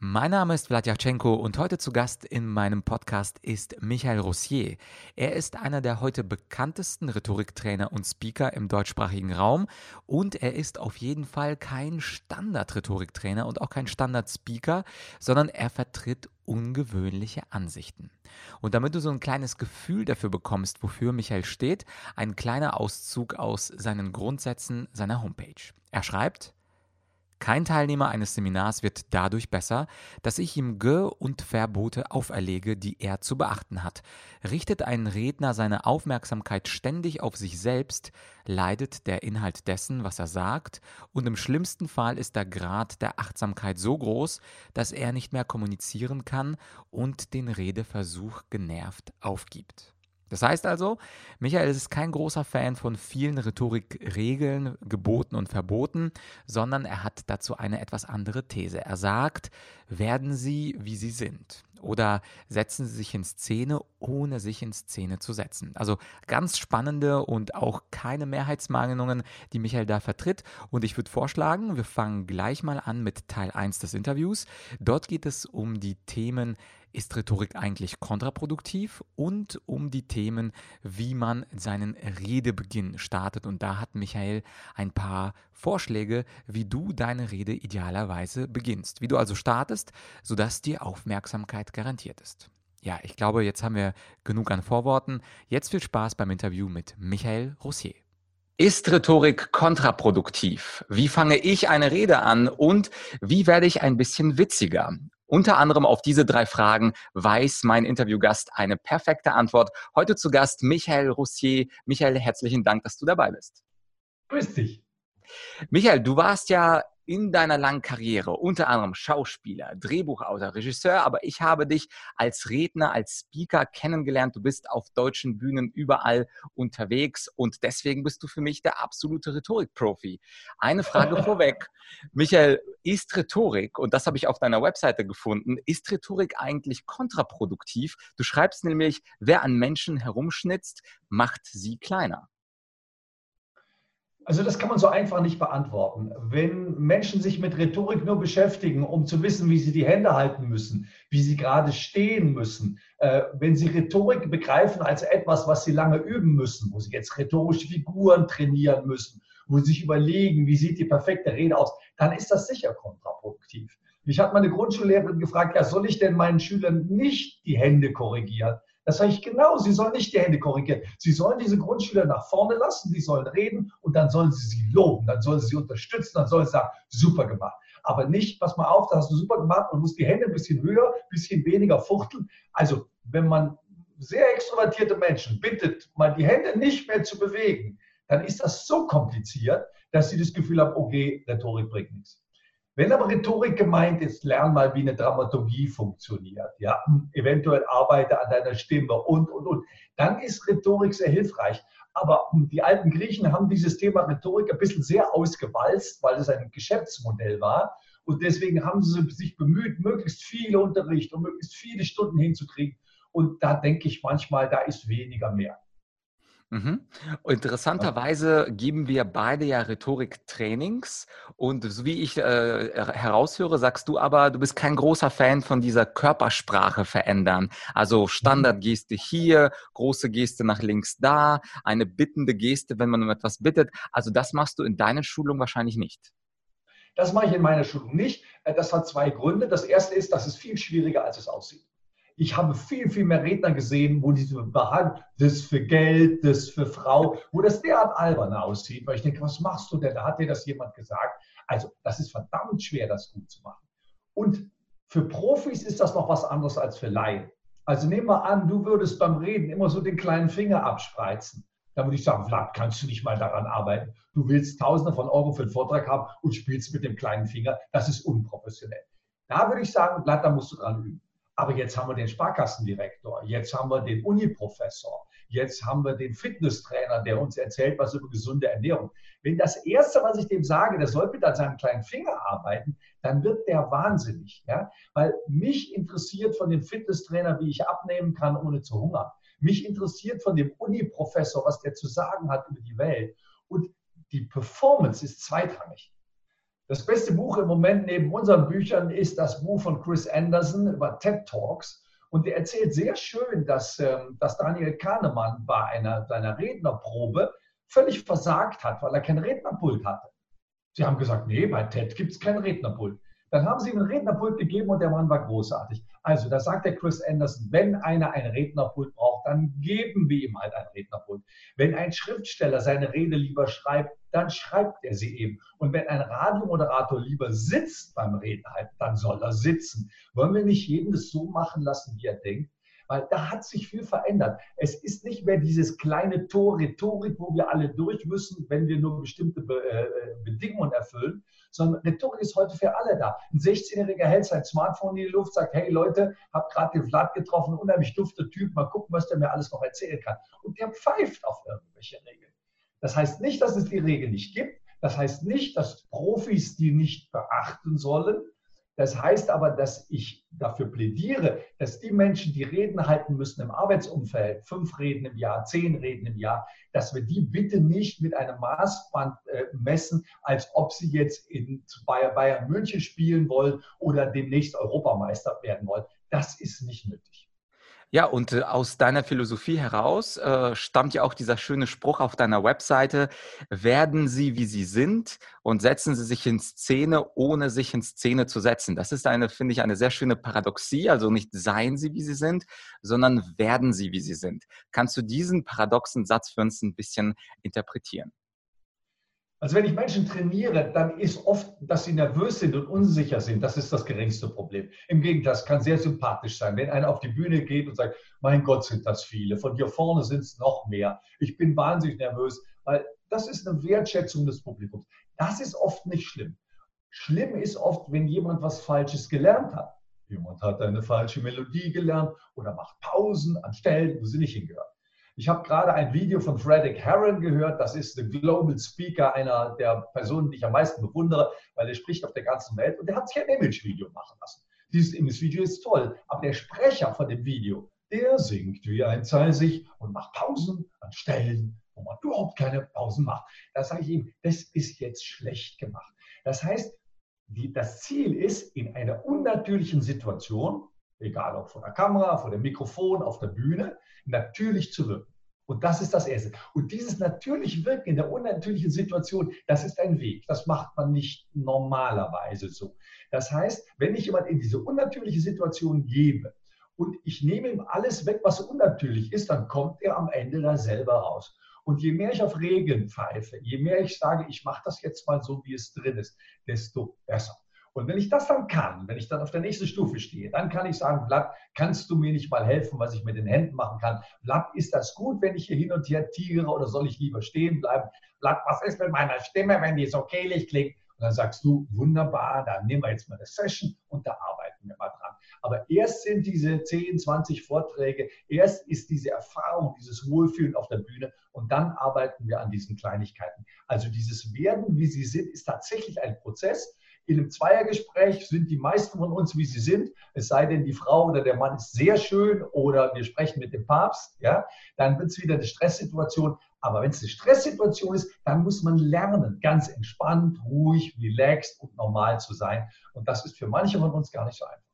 Mein Name ist Vladyachenko und heute zu Gast in meinem Podcast ist Michael Rossier. Er ist einer der heute bekanntesten Rhetoriktrainer und Speaker im deutschsprachigen Raum und er ist auf jeden Fall kein Standard-Rhetoriktrainer und auch kein Standard-Speaker, sondern er vertritt ungewöhnliche Ansichten. Und damit du so ein kleines Gefühl dafür bekommst, wofür Michael steht, ein kleiner Auszug aus seinen Grundsätzen seiner Homepage. Er schreibt, kein Teilnehmer eines Seminars wird dadurch besser, dass ich ihm Ge- und Verbote auferlege, die er zu beachten hat. Richtet ein Redner seine Aufmerksamkeit ständig auf sich selbst, leidet der Inhalt dessen, was er sagt, und im schlimmsten Fall ist der Grad der Achtsamkeit so groß, dass er nicht mehr kommunizieren kann und den Redeversuch genervt aufgibt. Das heißt also, Michael ist kein großer Fan von vielen Rhetorikregeln, Geboten und Verboten, sondern er hat dazu eine etwas andere These. Er sagt, werden Sie, wie Sie sind. Oder setzen Sie sich in Szene, ohne sich in Szene zu setzen. Also ganz spannende und auch keine Mehrheitsmeinungen, die Michael da vertritt. Und ich würde vorschlagen, wir fangen gleich mal an mit Teil 1 des Interviews. Dort geht es um die Themen ist Rhetorik eigentlich kontraproduktiv und um die Themen, wie man seinen Redebeginn startet. Und da hat Michael ein paar Vorschläge, wie du deine Rede idealerweise beginnst. Wie du also startest, sodass die Aufmerksamkeit garantiert ist. Ja, ich glaube, jetzt haben wir genug an Vorworten. Jetzt viel Spaß beim Interview mit Michael Rossier. Ist Rhetorik kontraproduktiv? Wie fange ich eine Rede an und wie werde ich ein bisschen witziger? Unter anderem auf diese drei Fragen weiß mein Interviewgast eine perfekte Antwort. Heute zu Gast Michael Roussier. Michael, herzlichen Dank, dass du dabei bist. Grüß dich. Michael, du warst ja in deiner langen Karriere, unter anderem Schauspieler, Drehbuchautor, Regisseur, aber ich habe dich als Redner, als Speaker kennengelernt. Du bist auf deutschen Bühnen überall unterwegs und deswegen bist du für mich der absolute Rhetorikprofi. Eine Frage vorweg. Michael, ist Rhetorik, und das habe ich auf deiner Webseite gefunden, ist Rhetorik eigentlich kontraproduktiv? Du schreibst nämlich, wer an Menschen herumschnitzt, macht sie kleiner. Also das kann man so einfach nicht beantworten. Wenn Menschen sich mit Rhetorik nur beschäftigen, um zu wissen, wie sie die Hände halten müssen, wie sie gerade stehen müssen, äh, wenn sie Rhetorik begreifen als etwas, was sie lange üben müssen, wo sie jetzt rhetorische Figuren trainieren müssen, wo sie sich überlegen, wie sieht die perfekte Rede aus, dann ist das sicher kontraproduktiv. Mich hat meine Grundschullehrerin gefragt, ja, soll ich denn meinen Schülern nicht die Hände korrigieren? Das sage ich genau, sie sollen nicht die Hände korrigieren. Sie sollen diese Grundschüler nach vorne lassen, die sollen reden und dann sollen sie sie loben, dann sollen sie sie unterstützen, dann sollen sie sagen, super gemacht. Aber nicht, pass mal auf, da hast du super gemacht und musst die Hände ein bisschen höher, ein bisschen weniger fuchteln. Also, wenn man sehr extrovertierte Menschen bittet, mal die Hände nicht mehr zu bewegen, dann ist das so kompliziert, dass sie das Gefühl haben, okay, Rhetorik bringt nichts. Wenn aber Rhetorik gemeint ist, lern mal, wie eine Dramaturgie funktioniert, ja, eventuell arbeite an deiner Stimme und, und, und, dann ist Rhetorik sehr hilfreich. Aber die alten Griechen haben dieses Thema Rhetorik ein bisschen sehr ausgewalzt, weil es ein Geschäftsmodell war. Und deswegen haben sie sich bemüht, möglichst viel Unterricht und möglichst viele Stunden hinzukriegen. Und da denke ich manchmal, da ist weniger mehr. Mhm. Interessanterweise geben wir beide ja Rhetorik-Trainings und so wie ich äh, heraushöre, sagst du aber, du bist kein großer Fan von dieser Körpersprache verändern. Also mhm. Standardgeste hier, große Geste nach links da, eine bittende Geste, wenn man um etwas bittet. Also das machst du in deiner Schulung wahrscheinlich nicht. Das mache ich in meiner Schulung nicht. Äh, das hat zwei Gründe. Das erste ist, dass es viel schwieriger, als es aussieht. Ich habe viel, viel mehr Redner gesehen, wo diese Behandlung, das für Geld, das für Frau, wo das derart albern aussieht, weil ich denke, was machst du denn? Da hat dir das jemand gesagt. Also, das ist verdammt schwer, das gut zu machen. Und für Profis ist das noch was anderes als für Laien. Also nehmen wir an, du würdest beim Reden immer so den kleinen Finger abspreizen. Dann würde ich sagen, Vlad, kannst du nicht mal daran arbeiten? Du willst Tausende von Euro für den Vortrag haben und spielst mit dem kleinen Finger. Das ist unprofessionell. Da würde ich sagen, Vlad, da musst du dran üben. Aber jetzt haben wir den Sparkassendirektor, jetzt haben wir den Uniprofessor, jetzt haben wir den Fitnesstrainer, der uns erzählt was über gesunde Ernährung. Wenn das Erste, was ich dem sage, der soll bitte an seinem kleinen Finger arbeiten, dann wird der wahnsinnig. Ja? Weil mich interessiert von dem Fitnesstrainer, wie ich abnehmen kann, ohne zu hungern. Mich interessiert von dem Uni-Professor, was der zu sagen hat über die Welt. Und die Performance ist zweitrangig. Das beste Buch im Moment neben unseren Büchern ist das Buch von Chris Anderson über TED Talks. Und er erzählt sehr schön, dass, ähm, dass Daniel Kahnemann bei einer seiner Rednerprobe völlig versagt hat, weil er kein Rednerpult hatte. Sie haben gesagt, nee, bei TED gibt es kein Rednerpult. Dann haben sie ihm einen Rednerpult gegeben und der Mann war großartig. Also, da sagt der Chris Anderson, wenn einer ein Rednerpult braucht, dann geben wir ihm halt ein Rednerpult. Wenn ein Schriftsteller seine Rede lieber schreibt, dann schreibt er sie eben. Und wenn ein Radiomoderator lieber sitzt beim Reden halt, dann soll er sitzen. Wollen wir nicht jeden das so machen lassen, wie er denkt? Weil da hat sich viel verändert. Es ist nicht mehr dieses kleine Tor Rhetorik, wo wir alle durch müssen, wenn wir nur bestimmte Be äh, Bedingungen erfüllen, sondern Rhetorik ist heute für alle da. Ein 16-Jähriger hält sein Smartphone in die Luft, sagt, hey Leute, hab gerade den Vlad getroffen, unheimlich dufter Typ, mal gucken, was der mir alles noch erzählen kann. Und der pfeift auf irgendwelche Regeln. Das heißt nicht, dass es die Regel nicht gibt. Das heißt nicht, dass Profis die nicht beachten sollen. Das heißt aber, dass ich dafür plädiere, dass die Menschen, die Reden halten müssen im Arbeitsumfeld, fünf Reden im Jahr, zehn Reden im Jahr, dass wir die bitte nicht mit einem Maßband äh, messen, als ob sie jetzt in Bayern, Bayern München spielen wollen oder demnächst Europameister werden wollen. Das ist nicht nötig. Ja, und äh, aus deiner Philosophie heraus äh, stammt ja auch dieser schöne Spruch auf deiner Webseite, werden Sie, wie Sie sind und setzen Sie sich in Szene, ohne sich in Szene zu setzen. Das ist eine, finde ich, eine sehr schöne Paradoxie. Also nicht seien Sie, wie Sie sind, sondern werden Sie, wie Sie sind. Kannst du diesen paradoxen Satz für uns ein bisschen interpretieren? Also wenn ich Menschen trainiere, dann ist oft, dass sie nervös sind und unsicher sind. Das ist das geringste Problem. Im Gegenteil, es kann sehr sympathisch sein, wenn einer auf die Bühne geht und sagt, mein Gott, sind das viele. Von hier vorne sind es noch mehr. Ich bin wahnsinnig nervös, weil das ist eine Wertschätzung des Publikums. Das ist oft nicht schlimm. Schlimm ist oft, wenn jemand was Falsches gelernt hat. Jemand hat eine falsche Melodie gelernt oder macht Pausen an Stellen, wo sie nicht hingehört. Ich habe gerade ein Video von Frederick Herron gehört. Das ist der Global Speaker, einer der Personen, die ich am meisten bewundere, weil er spricht auf der ganzen Welt. Und der hat sich ein Image-Video machen lassen. Dieses Image-Video ist toll, aber der Sprecher von dem Video, der singt wie ein Zeisig und macht Pausen an Stellen, wo man überhaupt keine Pausen macht. Da sage ich ihm, das ist jetzt schlecht gemacht. Das heißt, die, das Ziel ist, in einer unnatürlichen Situation, egal ob vor der Kamera, vor dem Mikrofon, auf der Bühne, natürlich zu wirken. Und das ist das Erste. Und dieses natürliche Wirken in der unnatürlichen Situation, das ist ein Weg. Das macht man nicht normalerweise so. Das heißt, wenn ich jemand in diese unnatürliche Situation gebe und ich nehme ihm alles weg, was unnatürlich ist, dann kommt er am Ende da selber raus. Und je mehr ich auf Regeln pfeife, je mehr ich sage, ich mache das jetzt mal so, wie es drin ist, desto besser. Und wenn ich das dann kann, wenn ich dann auf der nächsten Stufe stehe, dann kann ich sagen, Vlad, kannst du mir nicht mal helfen, was ich mit den Händen machen kann? Vlad, ist das gut, wenn ich hier hin und her tigere oder soll ich lieber stehen bleiben? Vlad, was ist mit meiner Stimme, wenn die so kehlig klingt? Und dann sagst du, wunderbar, dann nehmen wir jetzt mal eine Session und da arbeiten wir mal dran. Aber erst sind diese 10, 20 Vorträge, erst ist diese Erfahrung, dieses Wohlfühlen auf der Bühne und dann arbeiten wir an diesen Kleinigkeiten. Also dieses Werden, wie sie sind, ist tatsächlich ein Prozess in einem Zweiergespräch sind die meisten von uns, wie sie sind, es sei denn, die Frau oder der Mann ist sehr schön oder wir sprechen mit dem Papst, ja, dann wird es wieder eine Stresssituation. Aber wenn es eine Stresssituation ist, dann muss man lernen, ganz entspannt, ruhig, relaxed und normal zu sein. Und das ist für manche von uns gar nicht so einfach.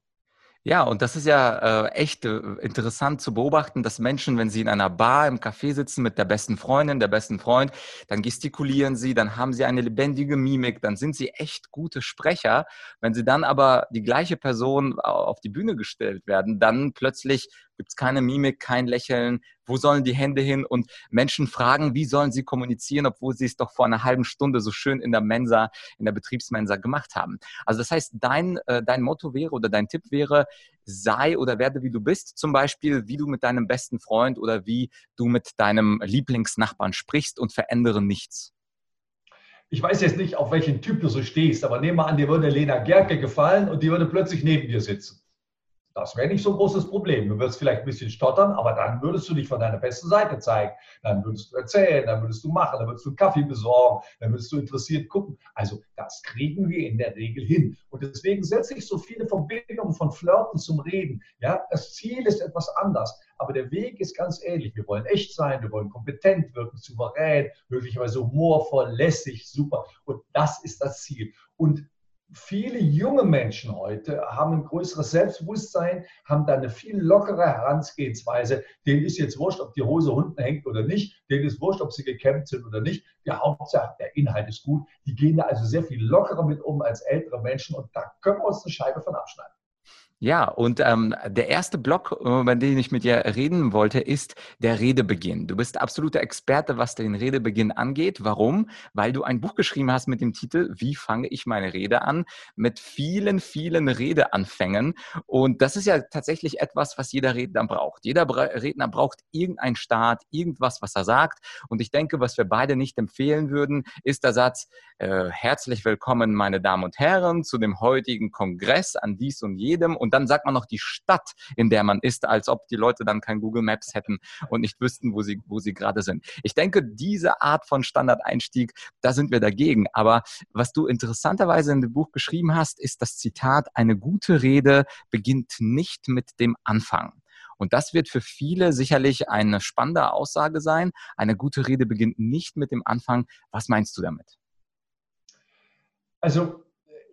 Ja, und das ist ja äh, echt äh, interessant zu beobachten, dass Menschen, wenn sie in einer Bar im Café sitzen mit der besten Freundin, der besten Freund, dann gestikulieren sie, dann haben sie eine lebendige Mimik, dann sind sie echt gute Sprecher. Wenn sie dann aber die gleiche Person auf die Bühne gestellt werden, dann plötzlich gibt es keine Mimik, kein Lächeln, wo sollen die Hände hin? Und Menschen fragen, wie sollen sie kommunizieren, obwohl sie es doch vor einer halben Stunde so schön in der Mensa, in der Betriebsmensa gemacht haben. Also das heißt, dein, äh, dein Motto wäre oder dein Tipp wäre, sei oder werde wie du bist, zum Beispiel, wie du mit deinem besten Freund oder wie du mit deinem Lieblingsnachbarn sprichst und verändere nichts. Ich weiß jetzt nicht, auf welchen Typ du so stehst, aber nehmen wir an, dir würde Lena Gerke gefallen und die würde plötzlich neben dir sitzen Das wäre nicht so ein großes Problem. Du würdest vielleicht ein bisschen stottern, aber dann würdest du dich von deiner besten Seite zeigen. Dann würdest du erzählen, dann würdest du machen, dann würdest du einen Kaffee besorgen, dann würdest du interessiert gucken. Also das kriegen wir in der Regel hin. Und deswegen setze ich so viele Verbindungen von Flirten zum Reden. Ja, das Ziel ist etwas anders, aber der Weg ist ganz ähnlich. Wir wollen echt sein, wir wollen kompetent wirken, souverän, möglicherweise humorvoll, lässig, super. Und das ist das Ziel. Und viele junge Menschen heute haben ein größeres Selbstbewusstsein, haben da eine viel lockere Herangehensweise. Denen ist jetzt wurscht, ob die Hose unten hängt oder nicht. Denen ist wurscht, ob sie gekämmt sind oder nicht. Die Hauptsache, der Inhalt ist gut. Die gehen da also sehr viel lockerer mit um als ältere Menschen und da können wir uns eine Scheibe von abschneiden. Ja, und ähm, der erste Block, äh, über den ich mit dir reden wollte, ist der Redebeginn. Du bist absoluter Experte, was den Redebeginn angeht. Warum? Weil du ein Buch geschrieben hast mit dem Titel Wie fange ich meine Rede an? Mit vielen, vielen Redeanfängen. Und das ist ja tatsächlich etwas, was jeder Redner braucht. Jeder Redner braucht irgendeinen Start, irgendwas, was er sagt. Und ich denke, was wir beide nicht empfehlen würden, ist der Satz, äh, herzlich willkommen, meine Damen und Herren, zu dem heutigen Kongress an dies und jedem. Und dann sagt man noch die Stadt, in der man ist, als ob die Leute dann kein Google Maps hätten und nicht wüssten, wo sie, wo sie gerade sind. Ich denke, diese Art von Standardeinstieg, da sind wir dagegen. Aber was du interessanterweise in dem Buch geschrieben hast, ist das Zitat, eine gute Rede beginnt nicht mit dem Anfang. Und das wird für viele sicherlich eine spannende Aussage sein. Eine gute Rede beginnt nicht mit dem Anfang. Was meinst du damit? Also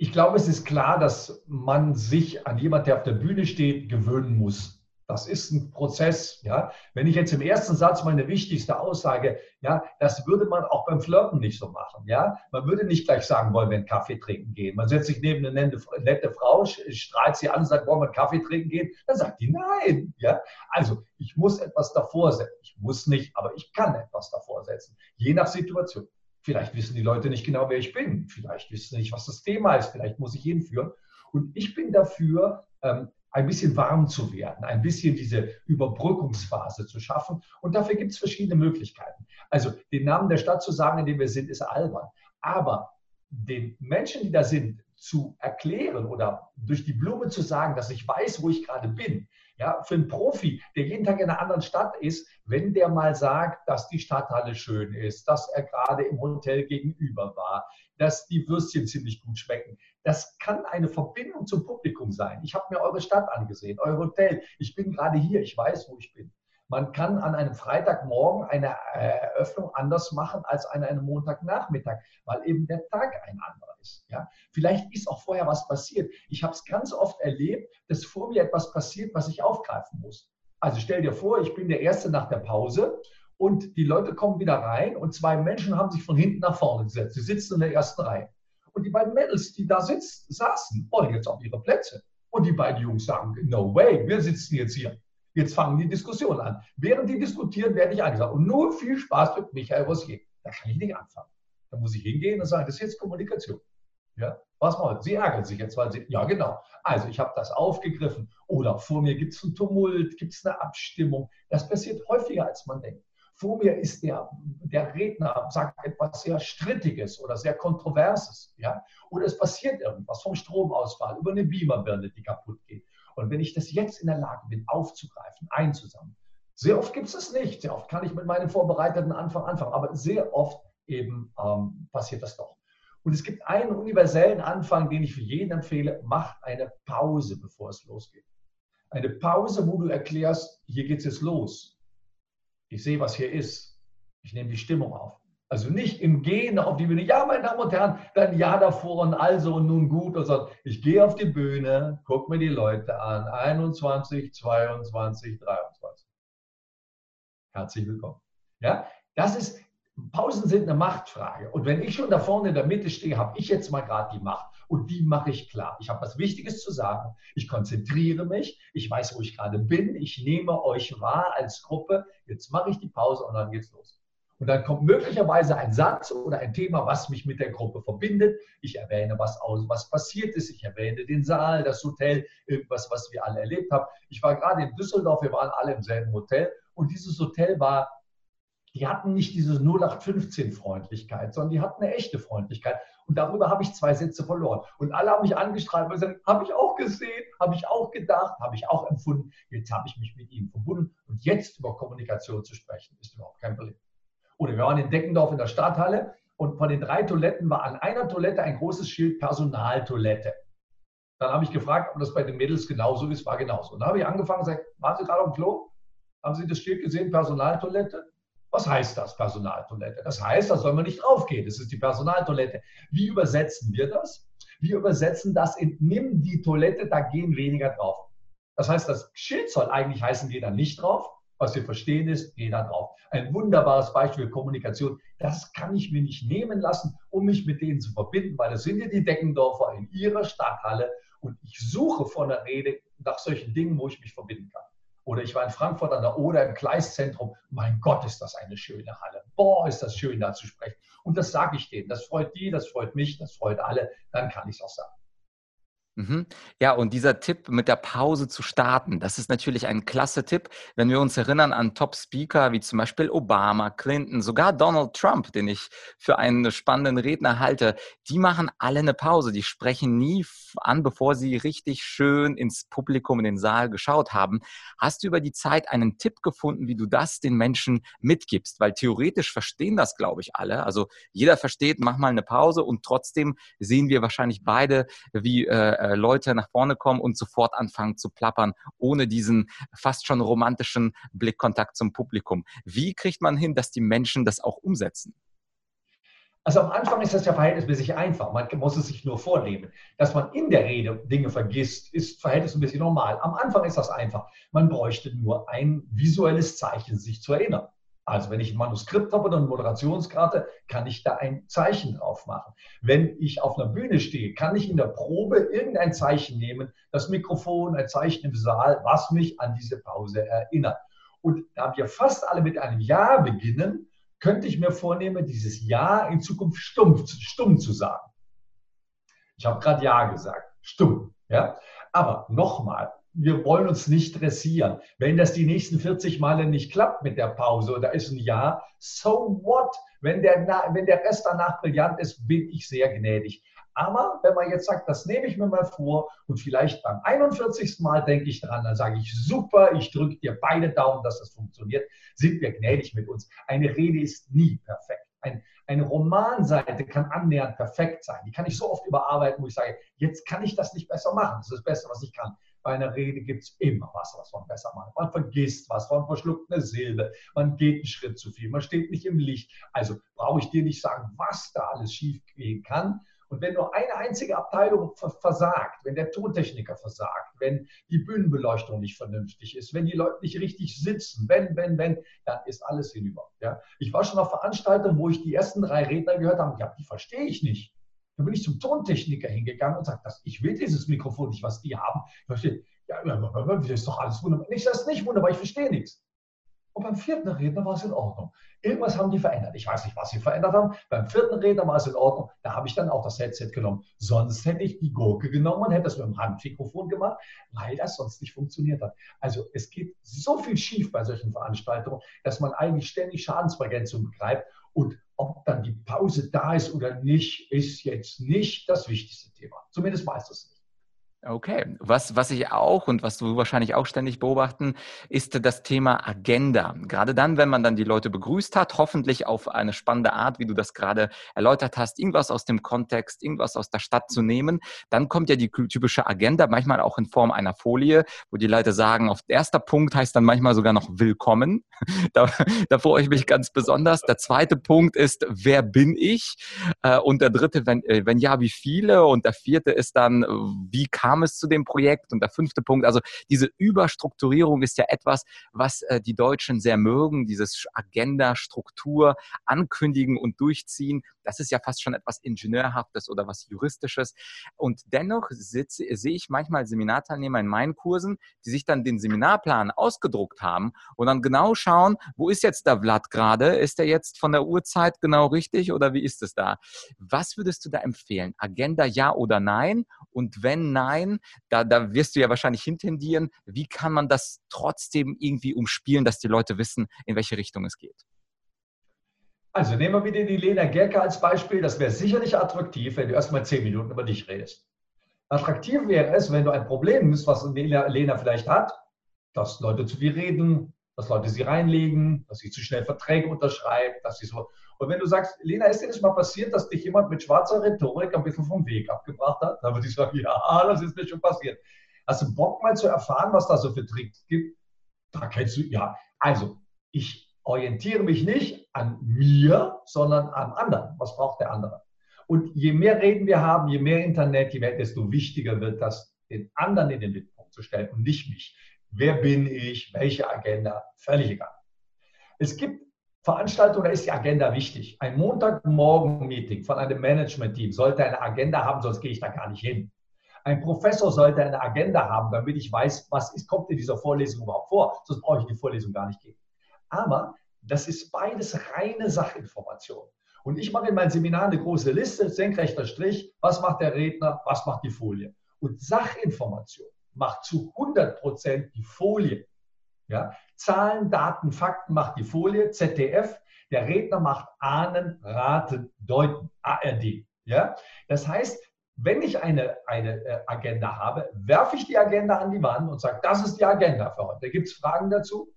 ich glaube, es ist klar, dass man sich an jemand, der auf der Bühne steht, gewöhnen muss. Das ist ein Prozess. Ja? Wenn ich jetzt im ersten Satz meine wichtigste Aussage, ja, das würde man auch beim Flirten nicht so machen. Ja? Man würde nicht gleich sagen, wollen wir einen Kaffee trinken gehen. Man setzt sich neben eine nette Frau, strahlt sie an und sagt, wollen wir einen Kaffee trinken gehen? Dann sagt die nein. Ja? Also ich muss etwas davor setzen. Ich muss nicht, aber ich kann etwas davor setzen, je nach Situation. Vielleicht wissen die Leute nicht genau, wer ich bin. Vielleicht wissen sie nicht, was das Thema ist. Vielleicht muss ich hinführen. Und ich bin dafür, ähm, ein bisschen warm zu werden, ein bisschen diese Überbrückungsphase zu schaffen. Und dafür gibt es verschiedene Möglichkeiten. Also den Namen der Stadt zu sagen, in dem wir sind, ist albern. Aber den Menschen, die da sind, zu erklären oder durch die Blume zu sagen, dass ich weiß, wo ich gerade bin, ja, für einen Profi, der jeden Tag in einer anderen Stadt ist, wenn der mal sagt, dass die Stadthalle schön ist, dass er gerade im Hotel gegenüber war, dass die Würstchen ziemlich gut schmecken. Das kann eine Verbindung zum Publikum sein. Ich habe mir eure Stadt angesehen, euer Hotel. Ich bin gerade hier, ich weiß, wo ich bin. Man kann an einem Freitagmorgen eine Eröffnung anders machen als an einem Montagnachmittag, weil eben der Tag ein anderer ist. Ja? Vielleicht ist auch vorher was passiert. Ich habe es ganz oft erlebt, dass vor mir etwas passiert, was ich aufgreifen muss. Also stell dir vor, ich bin der Erste nach der Pause und die Leute kommen wieder rein und zwei Menschen haben sich von hinten nach vorne gesetzt. Sie sitzen in der ersten Reihe. Und die beiden Mädels, die da sitzen, saßen, wollen jetzt auf ihre Plätze. Und die beiden Jungs sagen, no way, wir sitzen jetzt hier. Jetzt fangen die Diskussionen an. Während die diskutieren, werde ich angesagt. Und nur viel Spaß mit Michael Rossier. Da kann ich nicht anfangen. Da muss ich hingehen und sagen, das ist jetzt Kommunikation. Ja, was mal, Sie ärgern sich jetzt, weil Sie, ja genau. Also ich habe das aufgegriffen. Oder vor mir gibt es einen Tumult, gibt es eine Abstimmung. Das passiert häufiger, als man denkt. Vor mir ist der, der Redner, sagt etwas sehr Strittiges oder sehr Kontroverses. Ja? Oder es passiert irgendwas vom Stromausfall über eine Beamerbirne, die kaputt geht. Und wenn ich das jetzt in der Lage bin, aufzugreifen, einzusammeln, sehr oft gibt es es nicht. Sehr oft kann ich mit meinem vorbereiteten Anfang anfangen, aber sehr oft eben ähm, passiert das doch. Und es gibt einen universellen Anfang, den ich für jeden empfehle. Mach eine Pause, bevor es losgeht. Eine Pause, wo du erklärst, hier geht es jetzt los. Ich sehe, was hier ist. Ich nehme die Stimmung auf. Also nicht im Gehen auf die Bühne, ja, meine Damen und Herren, dann ja davor und also und nun gut, sondern ich gehe auf die Bühne, gucke mir die Leute an, 21, 22, 23. Herzlich willkommen. Ja, das ist, Pausen sind eine Machtfrage. Und wenn ich schon da vorne in der Mitte stehe, habe ich jetzt mal gerade die Macht. Und die mache ich klar. Ich habe was Wichtiges zu sagen. Ich konzentriere mich. Ich weiß, wo ich gerade bin. Ich nehme euch wahr als Gruppe. Jetzt mache ich die Pause und dann geht's los. Und dann kommt möglicherweise ein Satz oder ein Thema, was mich mit der Gruppe verbindet. Ich erwähne, was, aus, was passiert ist. Ich erwähne den Saal, das Hotel, irgendwas, was wir alle erlebt haben. Ich war gerade in Düsseldorf, wir waren alle im selben Hotel. Und dieses Hotel war die hatten nicht diese 0815-Freundlichkeit, sondern die hatten eine echte Freundlichkeit. Und darüber habe ich zwei Sätze verloren. Und alle haben mich angestrahlt und gesagt, habe ich auch gesehen, habe ich auch gedacht, habe ich auch empfunden. Jetzt habe ich mich mit ihnen verbunden. Und jetzt über Kommunikation zu sprechen, ist überhaupt kein Problem. Oder wir waren in Deckendorf in der Stadthalle und von den drei Toiletten war an einer Toilette ein großes Schild Personaltoilette. Dann habe ich gefragt, ob das bei den Mädels genauso ist, war genauso. Und dann habe ich angefangen und gesagt, waren Sie gerade auf dem Klo? Haben Sie das Schild gesehen, Personaltoilette? Was heißt das, Personaltoilette? Das heißt, da soll man nicht draufgehen. Das ist die Personaltoilette. Wie übersetzen wir das? Wir übersetzen das in nimm die Toilette, da gehen weniger drauf. Das heißt, das Schild soll eigentlich heißen, geh da nicht drauf. Was wir verstehen ist, geh da drauf. Ein wunderbares Beispiel Kommunikation. Das kann ich mir nicht nehmen lassen, um mich mit denen zu verbinden, weil das sind ja die Deckendorfer in ihrer Stadthalle und ich suche vor der Rede nach solchen Dingen, wo ich mich verbinden kann. Oder ich war in Frankfurt an der Oder im Gleiszentrum. Mein Gott, ist das eine schöne Halle. Boah, ist das schön, da zu sprechen. Und das sage ich denen. Das freut die, das freut mich, das freut alle. Dann kann ich es auch sagen. Mhm. Ja, und dieser Tipp mit der Pause zu starten, das ist natürlich ein klasse Tipp, wenn wir uns erinnern an Top-Speaker wie zum Beispiel Obama, Clinton, sogar Donald Trump, den ich für einen spannenden Redner halte. Die machen alle eine Pause. Die sprechen nie an, bevor sie richtig schön ins Publikum, in den Saal geschaut haben. Hast du über die Zeit einen Tipp gefunden, wie du das den Menschen mitgibst? Weil theoretisch verstehen das, glaube ich, alle. Also jeder versteht, mach mal eine Pause und trotzdem sehen wir wahrscheinlich beide, wie äh, äh, Leute nach vorne kommen und sofort anfangen zu plappern, ohne diesen fast schon romantischen Blickkontakt zum Publikum. Wie kriegt man hin, dass die Menschen das auch umsetzen? Also am Anfang ist das ja verhältnismäßig einfach. Man muss es sich nur vornehmen. Dass man in der Rede Dinge vergisst, ist verhältnismäßig normal. Am Anfang ist das einfach. Man bräuchte nur ein visuelles Zeichen, sich zu erinnern. Also wenn ich ein Manuskript habe oder eine Moderationskarte, kann ich da ein Zeichen drauf machen. Wenn ich auf einer Bühne stehe, kann ich in der Probe irgendein Zeichen nehmen, das Mikrofon, ein Zeichen im Saal, was mich an diese Pause erinnert. Und da wir fast alle mit einem Ja beginnen, könnte ich mir vornehmen, dieses Ja in Zukunft stumm, stumm zu sagen. Ich habe gerade Ja gesagt, stumm. Ja? Aber nochmal, wir wollen uns nicht dressieren. Wenn das die nächsten 40 Male nicht klappt mit der Pause oder ist ein Ja, so what? Wenn der, wenn der Rest danach brillant ist, bin ich sehr gnädig. Aber wenn man jetzt sagt, das nehme ich mir mal vor und vielleicht beim 41. Mal denke ich dran, dann sage ich, super, ich drücke dir beide Daumen, dass das funktioniert, sind wir gnädig mit uns. Eine Rede ist nie perfekt. Ein, eine Romanseite kann annähernd perfekt sein. Die kann ich so oft überarbeiten, wo ich sage, jetzt kann ich das nicht besser machen. Das ist das Beste, was ich kann. Bei einer Rede gibt es immer was, was man besser macht. Man vergisst was, man verschluckt eine Silbe, man geht einen Schritt zu viel, man steht nicht im Licht. Also brauche ich dir nicht sagen, was da alles schief gehen kann. Und wenn nur eine einzige Abteilung versagt, wenn der Tontechniker versagt, wenn die Bühnenbeleuchtung nicht vernünftig ist, wenn die Leute nicht richtig sitzen, wenn, wenn, wenn, dann ist alles hinüber. Ja? Ich war schon auf Veranstaltungen, wo ich die ersten drei Redner gehört habe, ja, die verstehe ich nicht. Dann bin ich zum Tontechniker hingegangen und sagte, ich will dieses Mikrofon nicht, was die haben. Ich verstehe, ja, das ist doch alles wunderbar. Nicht, das ist nicht wunderbar, ich verstehe nichts. Und beim vierten Redner war es in Ordnung. Irgendwas haben die verändert. Ich weiß nicht, was sie verändert haben. Beim vierten Redner war es in Ordnung. Da habe ich dann auch das Headset genommen. Sonst hätte ich die Gurke genommen und hätte das mit dem Handmikrofon gemacht, weil das sonst nicht funktioniert hat. Also es geht so viel schief bei solchen Veranstaltungen, dass man eigentlich ständig Schadensbegrenzung betreibt. Und ob dann die Pause da ist oder nicht, ist jetzt nicht das wichtigste Thema. Zumindest weiß das nicht. Okay, was, was ich auch und was du wahrscheinlich auch ständig beobachten, ist das Thema Agenda. Gerade dann, wenn man dann die Leute begrüßt hat, hoffentlich auf eine spannende Art, wie du das gerade erläutert hast, irgendwas aus dem Kontext, irgendwas aus der Stadt zu nehmen, dann kommt ja die typische Agenda, manchmal auch in Form einer Folie, wo die Leute sagen, auf erster Punkt heißt dann manchmal sogar noch Willkommen. Da, da freue ich mich ganz besonders. Der zweite Punkt ist, wer bin ich? Äh, und der dritte, wenn, äh, wenn ja, wie viele? Und der vierte ist dann, wie kann kam es zu dem Projekt? Und der fünfte Punkt, also diese Überstrukturierung ist ja etwas, was äh, die Deutschen sehr mögen, dieses Agenda, Struktur, ankündigen und durchziehen. Das ist ja fast schon etwas Ingenieurhaftes oder was Juristisches. Und dennoch sitze, sehe ich manchmal Seminarteilnehmer in meinen Kursen, die sich dann den Seminarplan ausgedruckt haben und dann genau schauen, wo ist jetzt der Blatt gerade? Ist der jetzt von der Uhrzeit genau richtig oder wie ist es da? Was würdest du da empfehlen? Agenda ja oder nein? Und wenn nein, sein. Da, da wirst du ja wahrscheinlich hintendieren. Wie kann man das trotzdem irgendwie umspielen, dass die Leute wissen, in welche Richtung es geht? Also nehmen wir wieder die Lena Gerke als Beispiel. Das wäre sicherlich attraktiv, wenn du erstmal zehn Minuten über dich redest. Attraktiv wäre es, wenn du ein Problem hast, was Lena, vielleicht hat, dass Leute zu dir reden, dass Leute sie reinlegen, dass sie zu schnell Verträge unterschreibt, dass sie so. Und wenn du sagst, Lena, ist dir das mal passiert, dass dich jemand mit schwarzer Rhetorik ein bisschen vom Weg abgebracht hat? Dann würde ich sagen, ja, das ist mir schon passiert. Hast du Bock mal zu erfahren, was da so für Tricks gibt? Da kennst du, ja. Also, ich orientiere mich nicht an mir, sondern am anderen. Was braucht der andere? Und je mehr Reden wir haben, je mehr Internet, je mehr, desto wichtiger wird das, den anderen in den Mittelpunkt zu stellen und nicht mich. Wer bin ich? Welche Agenda? Völlig egal. Es gibt Veranstaltungen, da ist die Agenda wichtig. Ein Montagmorgen-Meeting von einem Management-Team sollte eine Agenda haben, sonst gehe ich da gar nicht hin. Ein Professor sollte eine Agenda haben, damit ich weiß, was ist, kommt in dieser Vorlesung überhaupt vor. Sonst brauche ich die Vorlesung gar nicht geben. Aber das ist beides reine Sachinformation. Und ich mache in meinem Seminar eine große Liste, senkrechter Strich, was macht der Redner, was macht die Folie. Und Sachinformation macht zu 100 Prozent die Folie. Ja? Zahlen, Daten, Fakten macht die Folie, ZDF. Der Redner macht Ahnen, Raten, Deuten, ARD. Ja? Das heißt, wenn ich eine, eine äh, Agenda habe, werfe ich die Agenda an die Wand und sage, das ist die Agenda für heute. Gibt es Fragen dazu?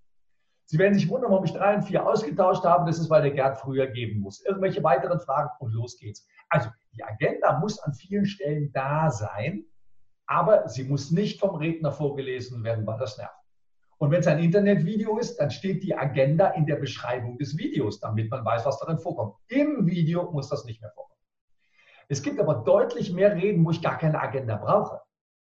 Sie werden sich wundern, warum ich drei und vier ausgetauscht habe. Das ist, weil der Gerd früher geben muss. Irgendwelche weiteren Fragen und los geht's. Also die Agenda muss an vielen Stellen da sein, aber sie muss nicht vom Redner vorgelesen werden, weil das nervt. Und wenn es ein Internetvideo ist, dann steht die Agenda in der Beschreibung des Videos, damit man weiß, was darin vorkommt. Im Video muss das nicht mehr vorkommen. Es gibt aber deutlich mehr Reden, wo ich gar keine Agenda brauche.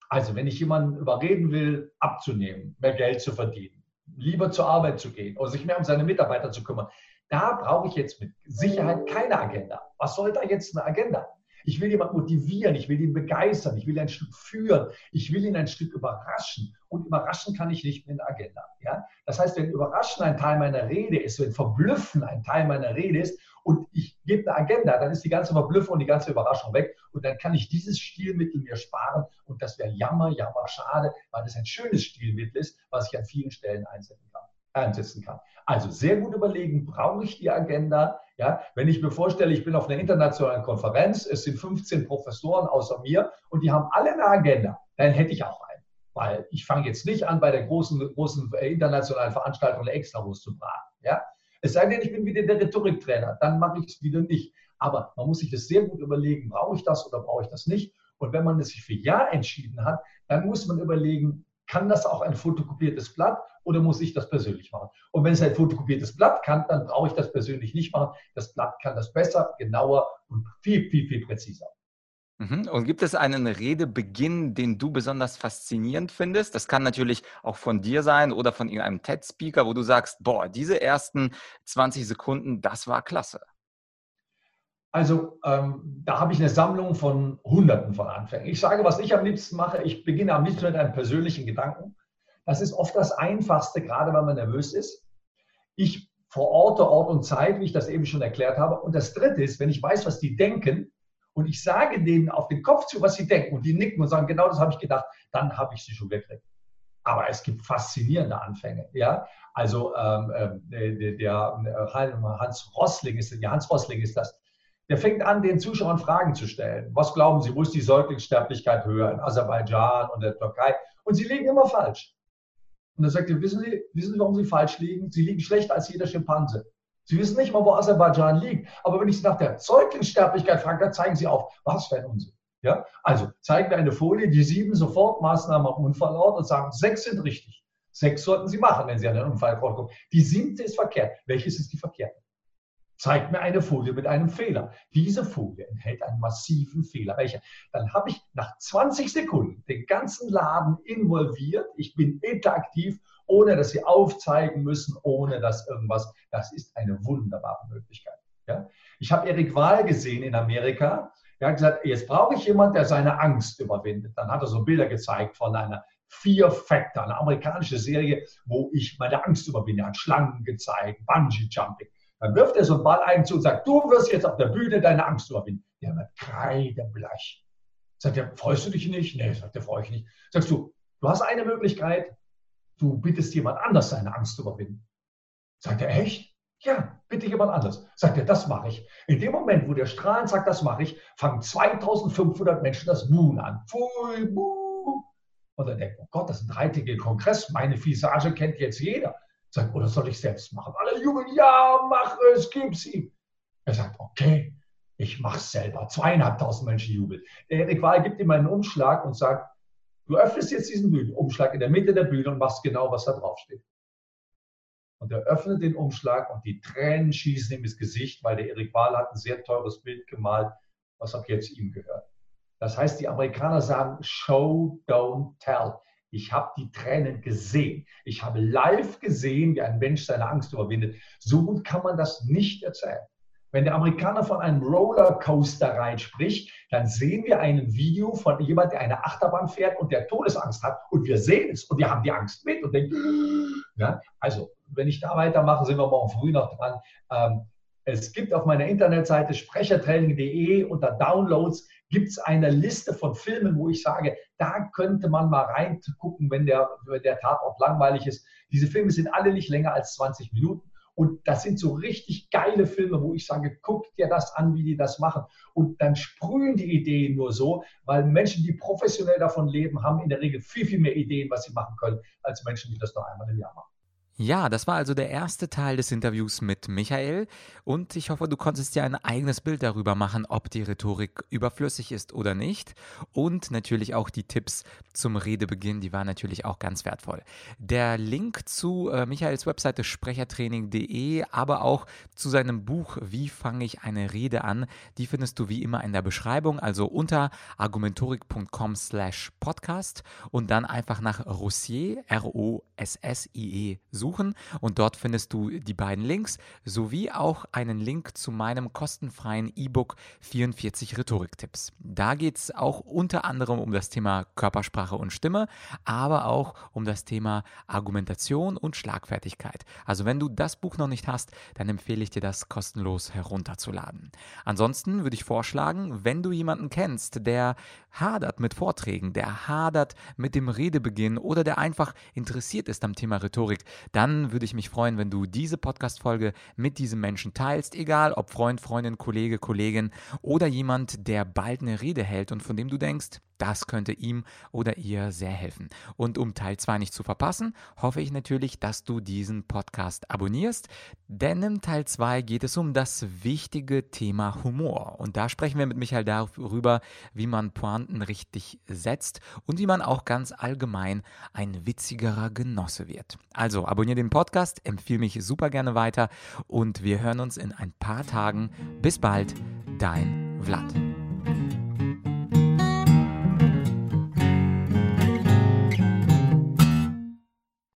Also wenn ich jemanden überreden will, abzunehmen, mehr Geld zu verdienen, lieber zur Arbeit zu gehen oder sich mehr um seine Mitarbeiter zu kümmern. Da brauche ich jetzt mit Sicherheit keine Agenda. Was soll da jetzt eine Agenda? Ich will jemanden motivieren, ich will ihn begeistern, ich will ein Stück führen, ich will ihn ein Stück überraschen. Und überraschen kann ich nicht mit einer Agenda. Ja? Das heißt, wenn Überraschen ein Teil meiner Rede ist, wenn Verblüffen ein Teil meiner Rede ist und ich gebe eine Agenda, dann ist die ganze Verblüffung und die ganze Überraschung weg. Und dann kann ich dieses Stilmittel mir sparen. Und das wäre jammer, jammer, schade, weil es ein schönes Stilmittel ist, was ich an vielen Stellen einsetzen kann. Einsetzen kann. Also sehr gut überlegen, brauche ich die Agenda? Ja, wenn ich mir vorstelle, ich bin auf einer internationalen Konferenz, es sind 15 Professoren außer mir und die haben alle eine Agenda, dann hätte ich auch einen. Weil ich fange jetzt nicht an, bei der großen, großen äh, internationalen Veranstaltung eine Extrawurst zu braten. Ja? Es sei denn, ich bin wieder der Rhetoriktrainer, dann mache ich es wieder nicht. Aber man muss sich das sehr gut überlegen, brauche ich das oder brauche ich das nicht? Und wenn man sich für Ja entschieden hat, dann muss man überlegen, kann das auch ein fotokopiertes Blatt oder muss ich das persönlich machen? Und wenn es ein fotokopiertes Blatt kann, dann brauche ich das persönlich nicht machen. Das Blatt kann das besser, genauer und viel, viel, viel präziser. Mhm. Und gibt es einen Redebeginn, den du besonders faszinierend findest? Das kann natürlich auch von dir sein oder von irgendeinem TED-Speaker, wo du sagst, boah, diese ersten 20 Sekunden, das war klasse. Also ähm, da habe ich eine Sammlung von Hunderten von Anfängen. Ich sage, was ich am liebsten mache, ich beginne am liebsten mit einem persönlichen Gedanken. Das ist oft das Einfachste, gerade wenn man nervös ist. Ich verorte Ort und Zeit, wie ich das eben schon erklärt habe. Und das Dritte ist, wenn ich weiß, was die denken und ich sage denen auf den Kopf zu, was sie denken und die nicken und sagen, genau das habe ich gedacht, dann habe ich sie schon gekriegt. Aber es gibt faszinierende Anfänge. Ja? Also ähm, äh, der, der, Hans Rossling ist, ja, Hans Rossling ist das, der fängt an, den Zuschauern Fragen zu stellen. Was glauben Sie, wo ist die Säuglingssterblichkeit höher? In Aserbaidschan und der Türkei? Und sie liegen immer falsch. Und dann sagt er, wissen Sie, wissen Sie, warum Sie falsch liegen? Sie liegen schlechter als jeder Schimpanse. Sie wissen nicht mal, wo Aserbaidschan liegt. Aber wenn ich Sie nach der Säuglingssterblichkeit frage, dann zeigen Sie auf, was für ein Unsinn. Ja? Also zeigen wir eine Folie, die sieben Sofortmaßnahmen am Unfallort und sagen, sechs sind richtig. Sechs sollten Sie machen, wenn Sie an den Unfallort kommen. Die siebte ist verkehrt. Welches ist die verkehrte? Zeigt mir eine Folie mit einem Fehler. Diese Folie enthält einen massiven Fehler. Welcher? Dann habe ich nach 20 Sekunden den ganzen Laden involviert. Ich bin interaktiv, ohne dass sie aufzeigen müssen, ohne dass irgendwas. Das ist eine wunderbare Möglichkeit. Ja? Ich habe Erik Wahl gesehen in Amerika. Er hat gesagt, jetzt brauche ich jemanden, der seine Angst überwindet. Dann hat er so Bilder gezeigt von einer Fear Factor, eine amerikanische Serie, wo ich meine Angst überwinde. Er hat Schlangen gezeigt, Bungee Jumping. Dann wirft er so einen Ball ein zu und sagt, du wirst jetzt auf der Bühne deine Angst überwinden. Der wird kreidebleich. Sagt er, freust du dich nicht? Nee, sagt er, freue ich nicht. Sagst du, du hast eine Möglichkeit, du bittest jemand anders seine Angst zu überwinden. Sagt er, echt? Ja, Bitte jemand anderes. Sagt er, das mache ich. In dem Moment, wo der Strahlen sagt, das mache ich, fangen 2500 Menschen das Buhen an. Pfui, buh. Und dann denkt, oh Gott, das ist ein dreitägiger Kongress. Meine Visage kennt jetzt jeder. Sagt, oder soll ich selbst machen? Alle jubeln, ja, mach es, gib's ihm. Er sagt, okay, ich mach's selber. Zweieinhalbtausend Menschen jubeln. Der Erik Wahl gibt ihm einen Umschlag und sagt, du öffnest jetzt diesen Bühnenumschlag in der Mitte der Bühne und machst genau, was da draufsteht. Und er öffnet den Umschlag und die Tränen schießen ihm ins Gesicht, weil der Erik Wahl hat ein sehr teures Bild gemalt, was ab jetzt ihm gehört. Das heißt, die Amerikaner sagen, Show, don't tell. Ich habe die Tränen gesehen. Ich habe live gesehen, wie ein Mensch seine Angst überwindet. So gut kann man das nicht erzählen. Wenn der Amerikaner von einem Rollercoaster rein spricht, dann sehen wir ein Video von jemand, der eine Achterbahn fährt und der Todesangst hat. Und wir sehen es und wir haben die Angst mit und denken, ja, also wenn ich da weitermache, sind wir morgen früh noch dran. Ähm, es gibt auf meiner Internetseite sprechertraining.de unter Downloads gibt es eine Liste von Filmen, wo ich sage, da könnte man mal reingucken, wenn der, wenn der Tatort langweilig ist. Diese Filme sind alle nicht länger als 20 Minuten. Und das sind so richtig geile Filme, wo ich sage, guck dir das an, wie die das machen. Und dann sprühen die Ideen nur so, weil Menschen, die professionell davon leben, haben in der Regel viel, viel mehr Ideen, was sie machen können, als Menschen, die das nur einmal im Jahr machen. Ja, das war also der erste Teil des Interviews mit Michael und ich hoffe, du konntest dir ein eigenes Bild darüber machen, ob die Rhetorik überflüssig ist oder nicht und natürlich auch die Tipps zum Redebeginn, die waren natürlich auch ganz wertvoll. Der Link zu äh, Michaels Webseite sprechertraining.de, aber auch zu seinem Buch Wie fange ich eine Rede an, die findest du wie immer in der Beschreibung, also unter argumentorik.com slash podcast und dann einfach nach Rossier, R-O-S-S-I-E suchen und dort findest du die beiden Links sowie auch einen Link zu meinem kostenfreien E-Book 44 Rhetoriktipps. Da geht es auch unter anderem um das Thema Körpersprache und Stimme, aber auch um das Thema Argumentation und Schlagfertigkeit. Also wenn du das Buch noch nicht hast, dann empfehle ich dir das kostenlos herunterzuladen. Ansonsten würde ich vorschlagen, wenn du jemanden kennst, der hadert mit Vorträgen, der hadert mit dem Redebeginn oder der einfach interessiert ist am Thema Rhetorik, dann würde ich mich freuen, wenn du diese Podcast-Folge mit diesem Menschen teilst, egal ob Freund, Freundin, Kollege, Kollegin oder jemand, der bald eine Rede hält und von dem du denkst, das könnte ihm oder ihr sehr helfen. Und um Teil 2 nicht zu verpassen, hoffe ich natürlich, dass du diesen Podcast abonnierst, denn im Teil 2 geht es um das wichtige Thema Humor. Und da sprechen wir mit Michael darüber, wie man Pointen richtig setzt und wie man auch ganz allgemein ein witzigerer Genosse wird. Also abonniere den Podcast, empfehle mich super gerne weiter und wir hören uns in ein paar Tagen. Bis bald, dein Vlad.